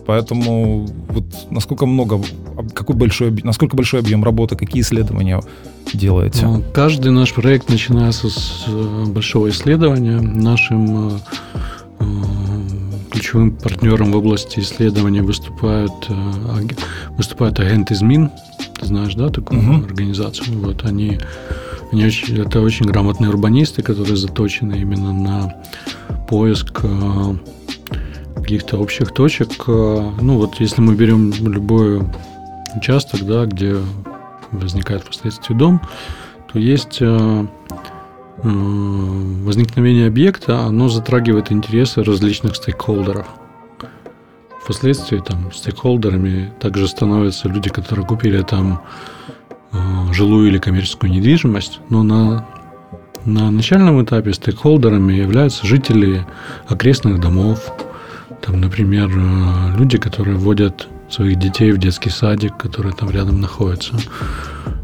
Поэтому вот насколько много, какой большой, насколько большой объем работы, какие исследования делаете? Ну, каждый наш проект начинается с э, большого исследования. Нашим э, э, ключевым партнером в области исследования выступают, выступают агенты ЗМИН. Ты знаешь, да, такую угу. организацию? Вот они, они очень, это очень грамотные урбанисты, которые заточены именно на поиск каких-то общих точек. Ну вот если мы берем любой участок, да, где возникает впоследствии дом, то есть э, э, возникновение объекта, оно затрагивает интересы различных стейкхолдеров. Впоследствии там стейкхолдерами также становятся люди, которые купили там э, жилую или коммерческую недвижимость, но на на начальном этапе стейкхолдерами являются жители окрестных домов, там, например, люди, которые водят своих детей в детский садик, который там рядом находится.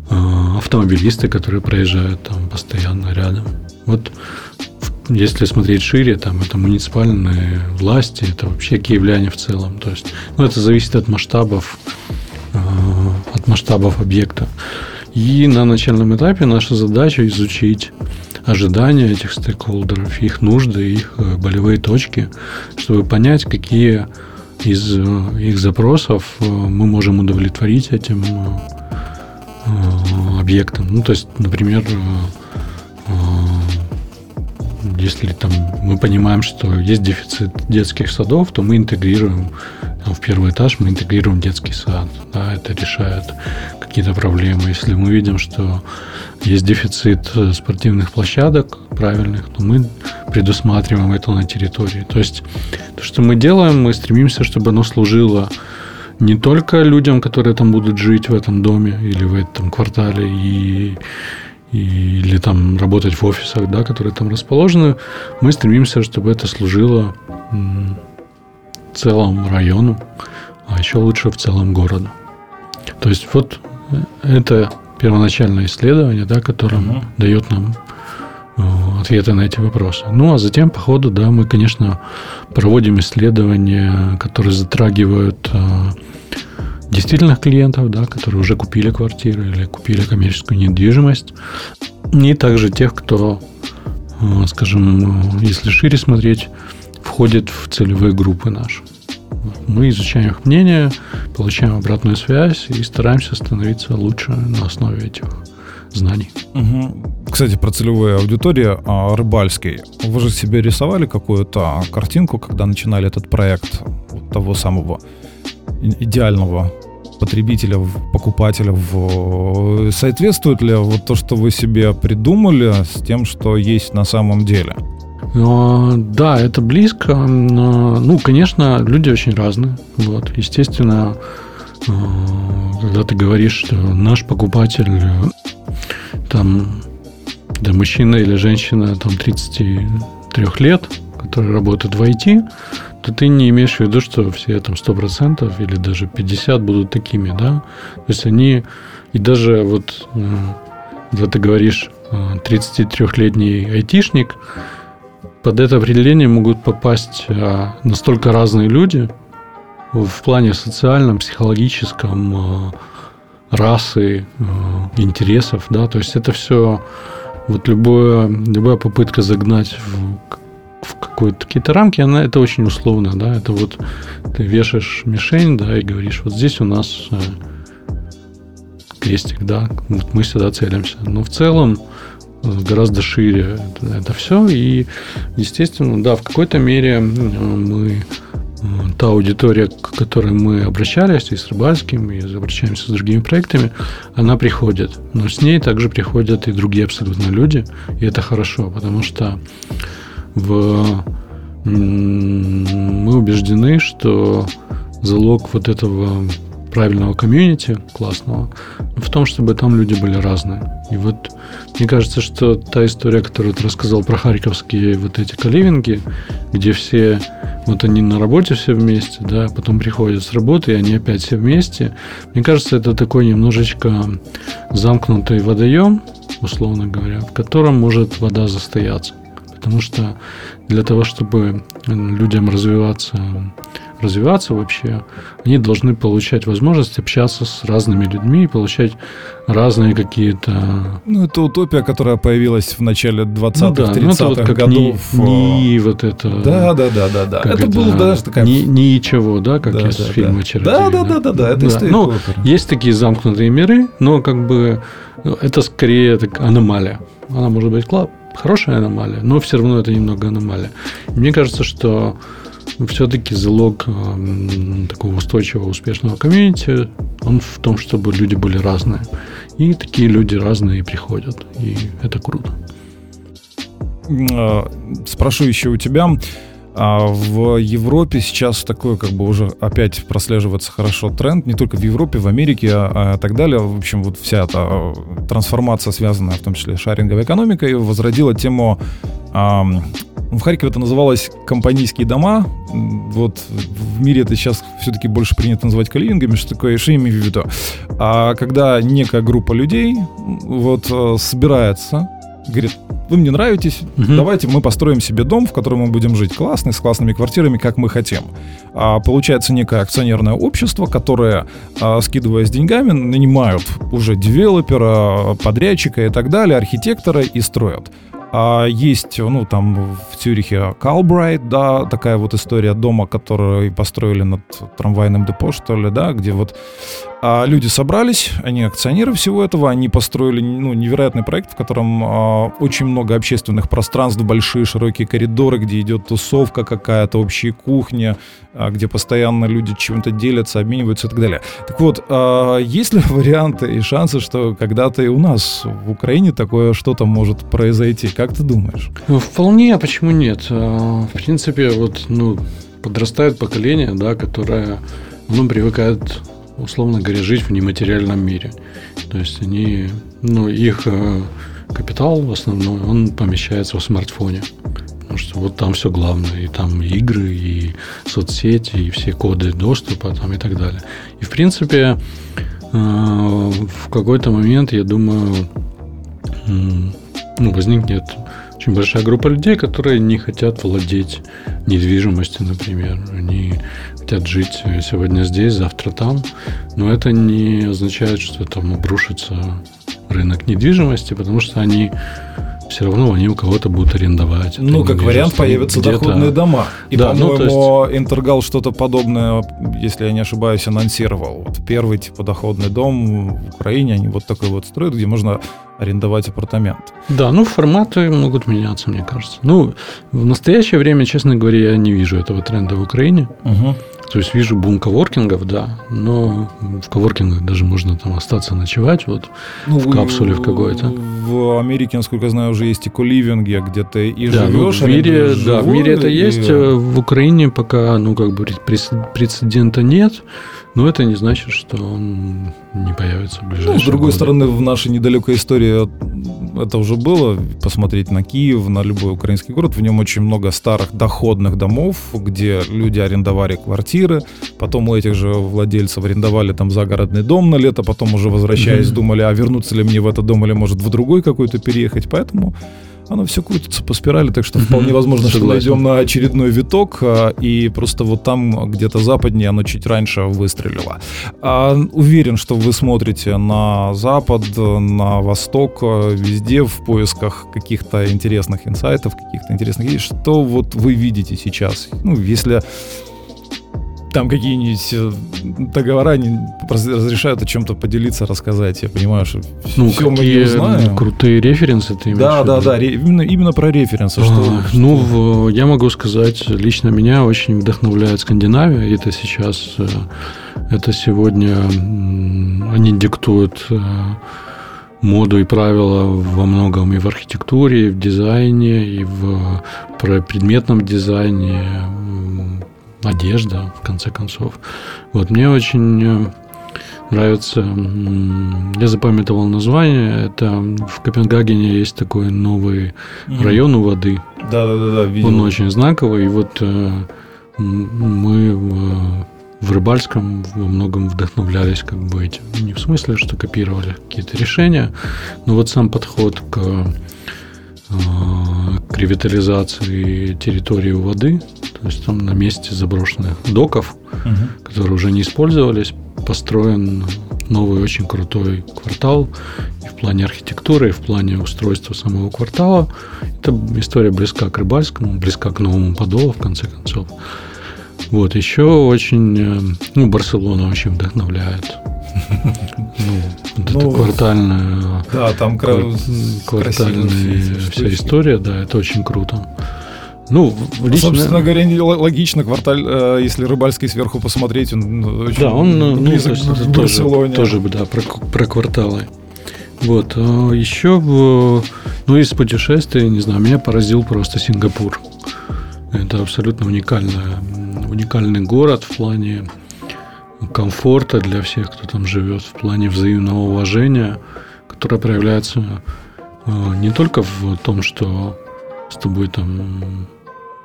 А, автомобилисты, которые проезжают там постоянно рядом. Вот если смотреть шире, там это муниципальные власти, это вообще киевляне в целом. То есть, ну, это зависит от масштабов, а, от масштабов объекта. И на начальном этапе наша задача изучить ожидания этих стейкхолдеров, их нужды, их э, болевые точки, чтобы понять, какие из э, их запросов э, мы можем удовлетворить этим объектом. Ну, то есть, например, если там мы понимаем, что есть дефицит детских садов, то мы интегрируем там, в первый этаж, мы интегрируем детский сад. Да, это решает какие-то проблемы. Если мы видим, что есть дефицит спортивных площадок правильных, то мы предусматриваем это на территории. То есть то, что мы делаем, мы стремимся, чтобы оно служило не только людям, которые там будут жить в этом доме или в этом квартале и, и или там работать в офисах, да, которые там расположены, мы стремимся, чтобы это служило целому району, а еще лучше в целом городу. То есть вот это первоначальное исследование, да, которое угу. дает нам э, ответы на эти вопросы. Ну, а затем, по ходу, да, мы, конечно, проводим исследования, которые затрагивают э, действительных клиентов, да, которые уже купили квартиры или купили коммерческую недвижимость. И также тех, кто, скажем, если шире смотреть, входит в целевые группы наши. Мы изучаем их мнение, получаем обратную связь и стараемся становиться лучше на основе этих знаний. Угу. Кстати, про целевую аудиторию а, Рыбальский. Вы же себе рисовали какую-то картинку, когда начинали этот проект вот того самого идеального потребителя, покупателя. Соответствует ли вот то, что вы себе придумали, с тем, что есть на самом деле? Да, это близко. Ну, конечно, люди очень разные. Вот, естественно, э, когда ты говоришь, что наш покупатель там, да, мужчина или женщина там 33 лет, который работает в IT, то ты не имеешь в виду, что все там 100% или даже 50 будут такими, да? То есть они, и даже вот, э, когда ты говоришь 33-летний э, айтишник, под это определение могут попасть а, настолько разные люди в плане социальном, психологическом, расы, а, интересов, да, то есть это все вот любое, любая попытка загнать в, в какие-то рамки, она это очень условно, да, это вот ты вешаешь мишень, да, и говоришь, вот здесь у нас крестик, да, вот мы сюда целимся. Но в целом гораздо шире это, это все. И, естественно, да, в какой-то мере мы та аудитория, к которой мы обращались и с Рыбальским, и обращаемся с другими проектами, она приходит. Но с ней также приходят и другие абсолютно люди, и это хорошо, потому что в... мы убеждены, что залог вот этого правильного комьюнити, классного, в том, чтобы там люди были разные. И вот мне кажется, что та история, которую ты рассказал про харьковские вот эти каливинги, где все, вот они на работе все вместе, да, потом приходят с работы, и они опять все вместе, мне кажется, это такой немножечко замкнутый водоем, условно говоря, в котором может вода застояться. Потому что для того, чтобы людям развиваться развиваться вообще, они должны получать возможность общаться с разными людьми и получать разные какие-то... Ну, это утопия, которая появилась в начале 20-х, ну, да, 30-х ну, это вот как годов. Не, не вот это... Да, да, да, да, да. Это, это было даже такая... Не, ничего, да, как да, из да, фильма да. «Чародей». Да, да, да, да, да, это да. Ну, есть такие замкнутые миры, но как бы ну, это скорее так, аномалия. Она может быть хорошая аномалия, но все равно это немного аномалия. Мне кажется, что все-таки залог э, такого устойчивого, успешного комьюнити, он в том, чтобы люди были разные. И такие люди разные приходят. И это круто. А, спрошу еще у тебя. А в Европе сейчас такой, как бы уже опять прослеживается хорошо тренд, не только в Европе, в Америке, а, а так далее. В общем, вот вся эта а, трансформация, связанная в том числе с шаринговой экономикой, возродила тему в Харькове это называлось компанийские дома. Вот в мире это сейчас все-таки больше принято называть каливингами. Что такое? Что я имею в виду? А когда некая группа людей вот э, собирается, говорит, вы мне нравитесь, угу. давайте мы построим себе дом, в котором мы будем жить классный, с классными квартирами, как мы хотим. А получается некое акционерное общество, которое, а, скидываясь деньгами, нанимают уже девелопера, подрядчика и так далее, архитектора и строят. А есть, ну, там в Цюрихе Калбрайт, да, такая вот история дома, который построили над трамвайным депо, что ли, да, где вот а люди собрались, они акционеры всего этого, они построили ну, невероятный проект, в котором а, очень много общественных пространств, большие широкие коридоры, где идет тусовка какая-то, общая кухня, а, где постоянно люди чем-то делятся, обмениваются и так далее. Так вот, а, есть ли варианты и шансы, что когда-то и у нас в Украине такое что-то может произойти? Как ты думаешь? Ну, вполне, а почему нет? А, в принципе, вот, ну, подрастает поколение, да, которое, ну, привыкает условно говоря, жить в нематериальном мире. То есть они, ну, их э, капитал основной, он помещается в смартфоне. Потому что вот там все главное. И там игры, и соцсети, и все коды доступа там, и так далее. И, в принципе, э, в какой-то момент, я думаю, ну, возникнет очень большая группа людей, которые не хотят владеть недвижимостью, например. Они хотят жить сегодня здесь, завтра там. Но это не означает, что там обрушится рынок недвижимости, потому что они все равно они у кого-то будут арендовать. Ну, как вариант, появятся доходные дома. И, да, по-моему, ну, есть... Интергал что-то подобное, если я не ошибаюсь, анонсировал. Вот первый, типа, доходный дом в Украине, они вот такой вот строят, где можно арендовать апартамент. Да, ну, форматы могут меняться, мне кажется. Ну, в настоящее время, честно говоря, я не вижу этого тренда в Украине. Угу. То есть вижу бум коворкингов, да, но в коворкингах даже можно там остаться ночевать вот ну, в капсуле в какой-то. В Америке, насколько я знаю, уже есть эко-ливинги, где ты и да, живешь. Ну, в мире, да, в мире это и... есть. Э, в Украине пока, ну, как бы прецедента нет. Но это не значит, что он не появится в ближайшее ну, С другой годы. стороны, в нашей недалекой истории это уже было. Посмотреть на Киев, на любой украинский город. В нем очень много старых доходных домов, где люди арендовали квартиры. Потом у этих же владельцев арендовали там загородный дом на лето. Потом уже возвращаясь, mm-hmm. думали, а вернуться ли мне в этот дом или может в другой какой-то переехать. Поэтому оно все крутится по спирали, так что вполне возможно, что мы идем на очередной виток, а, и просто вот там где-то западнее оно чуть раньше выстрелило. А, уверен, что вы смотрите на запад, на восток, везде в поисках каких-то интересных инсайтов, каких-то интересных идей. Что вот вы видите сейчас? Ну, если там какие-нибудь э, договора не разрешают о чем-то поделиться, рассказать. Я понимаю, что ну, все мы не узнаем. крутые референсы ты Да, да, да, именно, именно про референсы. Что, а, что... Ну, в, я могу сказать, лично меня очень вдохновляет Скандинавия. Это сейчас, э, это сегодня они диктуют э, моду и правила во многом и в архитектуре, и в дизайне, и в предметном дизайне, одежда, в конце концов. Вот, мне очень э, нравится, я запамятовал название, это в Копенгагене есть такой новый mm-hmm. район у воды. Да, да, да, да, видел. Он очень знаковый, и вот э, мы в, в Рыбальском во многом вдохновлялись как бы этим. Не в смысле, что копировали какие-то решения, но вот сам подход к к ревитализации территории у воды, то есть там на месте заброшенных доков, угу. которые уже не использовались, построен новый очень крутой квартал и в плане архитектуры, и в плане устройства самого квартала. Это история близка к Рыбальскому, близка к Новому Подолу, в конце концов. Вот, еще очень, э, ну, Барселона очень вдохновляет. Ну, это ну, квартальная, да, там квартальная вся история, да, это очень круто. Ну, ну, лично... Собственно говоря, логично, кварталь, э, если Рыбальский сверху посмотреть, он очень да, он, ну, близок ну, к Барселоне. Тоже, тоже, да, про, про кварталы. Вот. А Еще, ну, из путешествий, не знаю, меня поразил просто Сингапур. Это абсолютно уникальный, уникальный город в плане комфорта для всех, кто там живет, в плане взаимного уважения, которое проявляется э, не только в том, что с тобой там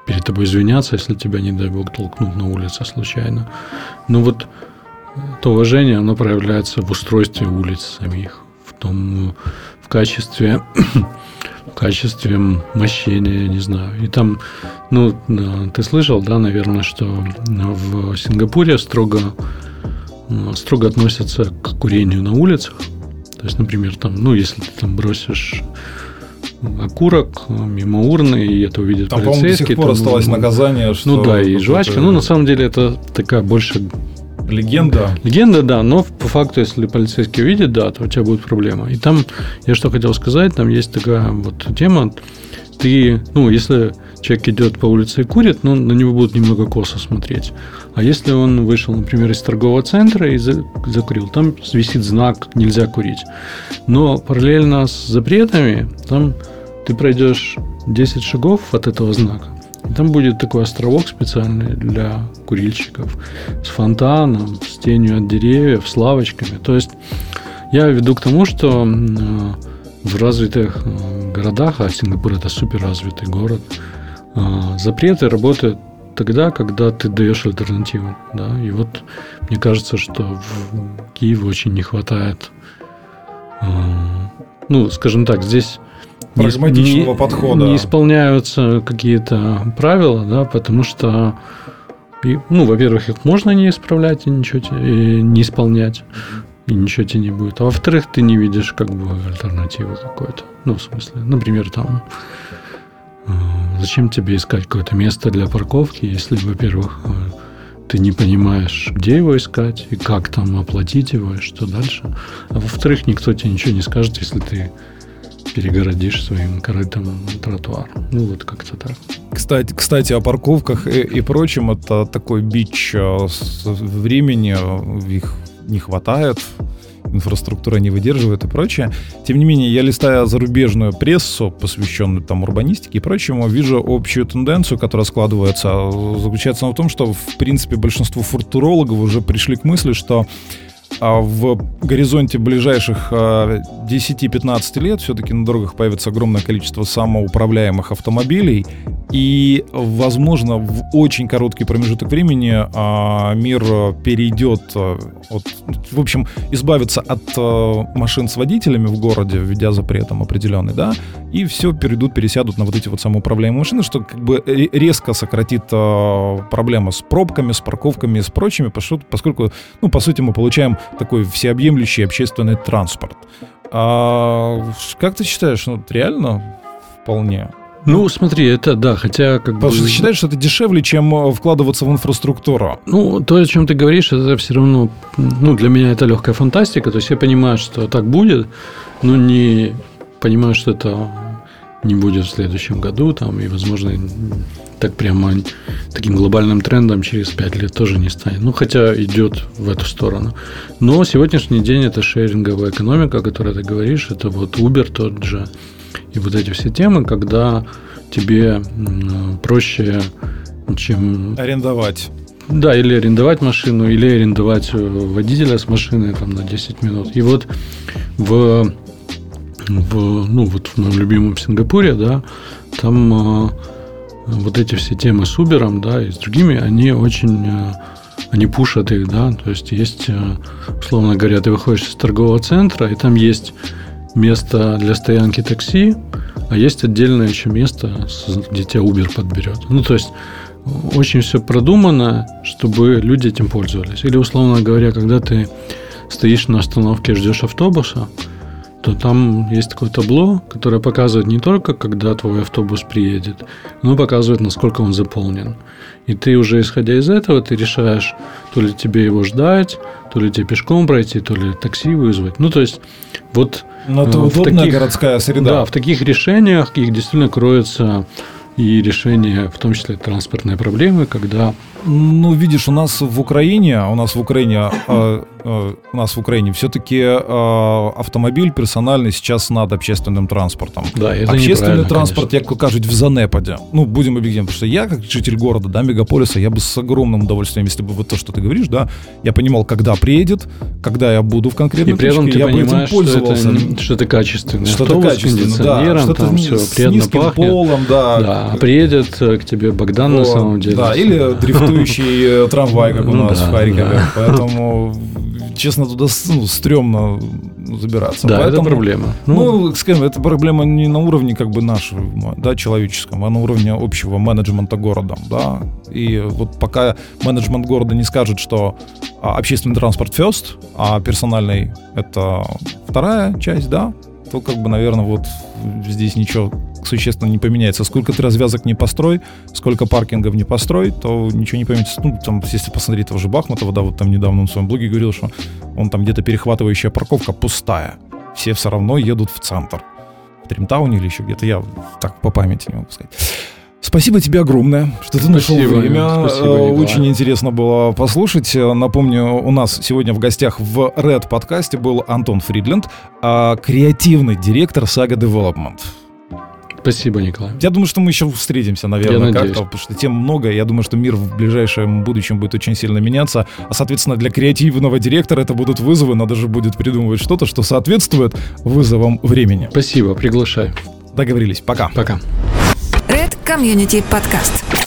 перед тобой извиняться, если тебя, не дай бог, толкнут на улице случайно. Но вот то уважение, оно проявляется в устройстве улиц самих, в том, в качестве, в качестве мощения, не знаю. И там, ну, ты слышал, да, наверное, что в Сингапуре строго, строго относятся к курению на улицах. То есть, например, там, ну, если ты там бросишь окурок мимо урны, и это увидит Там, полицейский. Там, до сих пор то, осталось ну, наказание, что... Ну да, и жвачка. Ну, на самом деле, это такая больше... Легенда. Легенда, да, но по факту, если полицейский увидит, да, то у тебя будет проблема. И там, я что хотел сказать, там есть такая вот тема, ты, ну, если человек идет по улице и курит, ну, на него будут немного косо смотреть. А если он вышел, например, из торгового центра и закурил, там висит знак «нельзя курить». Но параллельно с запретами, там ты пройдешь 10 шагов от этого знака, там будет такой островок специальный для курильщиков с фонтаном, с тенью от деревьев, с лавочками. То есть я веду к тому, что в развитых э, городах, а Сингапур это супер развитый город, э, запреты работают тогда, когда ты даешь альтернативу. Да? И вот мне кажется, что в Киеве очень не хватает, э, ну, скажем так, здесь прагматичного не, подхода. Не исполняются какие-то правила, да, потому что, ну, во-первых, их можно не исправлять и ничего и не исполнять. и ничего тебе не будет. А во-вторых, ты не видишь как бы альтернативы какой-то. Ну, в смысле, например, там э, зачем тебе искать какое-то место для парковки, если, во-первых, э, ты не понимаешь, где его искать и как там оплатить его и что дальше. А во-вторых, никто тебе ничего не скажет, если ты перегородишь своим корытом тротуар. Ну, вот как-то так. Кстати, кстати, о парковках и, и прочем, это такой бич э, времени, их не хватает, инфраструктура не выдерживает и прочее. Тем не менее, я листая зарубежную прессу, посвященную там урбанистике и прочему, вижу общую тенденцию, которая складывается. Заключается в том, что, в принципе, большинство футурологов уже пришли к мысли, что в горизонте ближайших 10-15 а, лет все-таки на дорогах появится огромное количество самоуправляемых автомобилей, и, возможно, в очень короткий промежуток времени а, мир перейдет от, в общем, избавится от машин с водителями в городе, введя запретом определенный, да, и все перейдут, пересядут на вот эти вот самоуправляемые машины, что как бы резко сократит проблемы с пробками, с парковками, с прочими, поскольку, ну, по сути, мы получаем такой всеобъемлющий общественный транспорт. А как ты считаешь, ну, реально вполне? Ну, смотри, это да, хотя как Потому бы... что ты считаешь, что это дешевле, чем э, вкладываться в инфраструктуру? Ну, то, о чем ты говоришь, это все равно, ну, для меня это легкая фантастика, то есть я понимаю, что так будет, но не понимаю, что это не будет в следующем году, там, и, возможно, так прямо таким глобальным трендом через 5 лет тоже не станет. Ну, хотя идет в эту сторону. Но сегодняшний день это шеринговая экономика, о которой ты говоришь, это вот Uber тот же. И вот эти все темы, когда тебе проще, чем... Арендовать. Да, или арендовать машину, или арендовать водителя с машиной там, на 10 минут. И вот в в, ну, вот в моем любимом Сингапуре, да, там э, вот эти все темы с Uber, да, и с другими, они очень, э, они пушат их, да, то есть есть, э, условно говоря, ты выходишь из торгового центра, и там есть место для стоянки такси, а есть отдельное еще место, где тебя Uber подберет. Ну, то есть очень все продумано, чтобы люди этим пользовались. Или, условно говоря, когда ты стоишь на остановке, ждешь автобуса, то там есть такое табло, которое показывает не только, когда твой автобус приедет, но показывает, насколько он заполнен. И ты уже, исходя из этого, ты решаешь, то ли тебе его ждать, то ли тебе пешком пройти, то ли такси вызвать. Ну, то есть, вот... Но это в удобная таких, городская среда. Да, в таких решениях их действительно кроется и решение, в том числе транспортной проблемы, когда... Ну, видишь, у нас в Украине, у нас в Украине э, Э, у нас в Украине, все-таки э, автомобиль персональный сейчас над общественным транспортом. Да, это Общественный транспорт, конечно. як кажуть, в занепаде. Ну, будем объективны, потому что я, как житель города, да, мегаполиса, я бы с огромным удовольствием, если бы вот то, что ты говоришь, да, я понимал, когда приедет, когда я буду в конкретной И при этом точке, ты я понимаешь, бы этим пользовался. Что это, что это качественный что-то качественное, да, что-то там с, все с низким пахнет. полом, да. Да, а приедет э, к тебе Богдан О, на самом деле. Да, или дрифтующий э, трамвай, как у нас в Харькове. Поэтому честно, туда ну, стрёмно забираться. Да, Поэтому, это проблема. Ну, ну, скажем, это проблема не на уровне как бы нашего, да, человеческом, а на уровне общего менеджмента городом, да. И вот пока менеджмент города не скажет, что а, общественный транспорт first, а персональный это вторая часть, да, то как бы, наверное, вот здесь ничего существенно не поменяется. Сколько ты развязок не построй, сколько паркингов не построй, то ничего не поменяется. Ну, там, если посмотреть того же Бахмутова, да, вот там недавно он в своем блоге говорил, что он там где-то перехватывающая парковка пустая. Все все равно едут в центр. В Тримтауне или еще где-то, я так по памяти не могу сказать. Спасибо тебе огромное, что ты нашел время. Спасибо, Очень интересно было послушать. Напомню, у нас сегодня в гостях в Red подкасте был Антон Фридленд, а, креативный директор Saga Development. Спасибо, Николай. Я думаю, что мы еще встретимся, наверное, как-то, потому что тем много. Я думаю, что мир в ближайшем будущем будет очень сильно меняться. А, соответственно, для креативного директора это будут вызовы. Надо же будет придумывать что-то, что соответствует вызовам времени. Спасибо, приглашаю. Договорились. Пока. Пока. Community Podcast.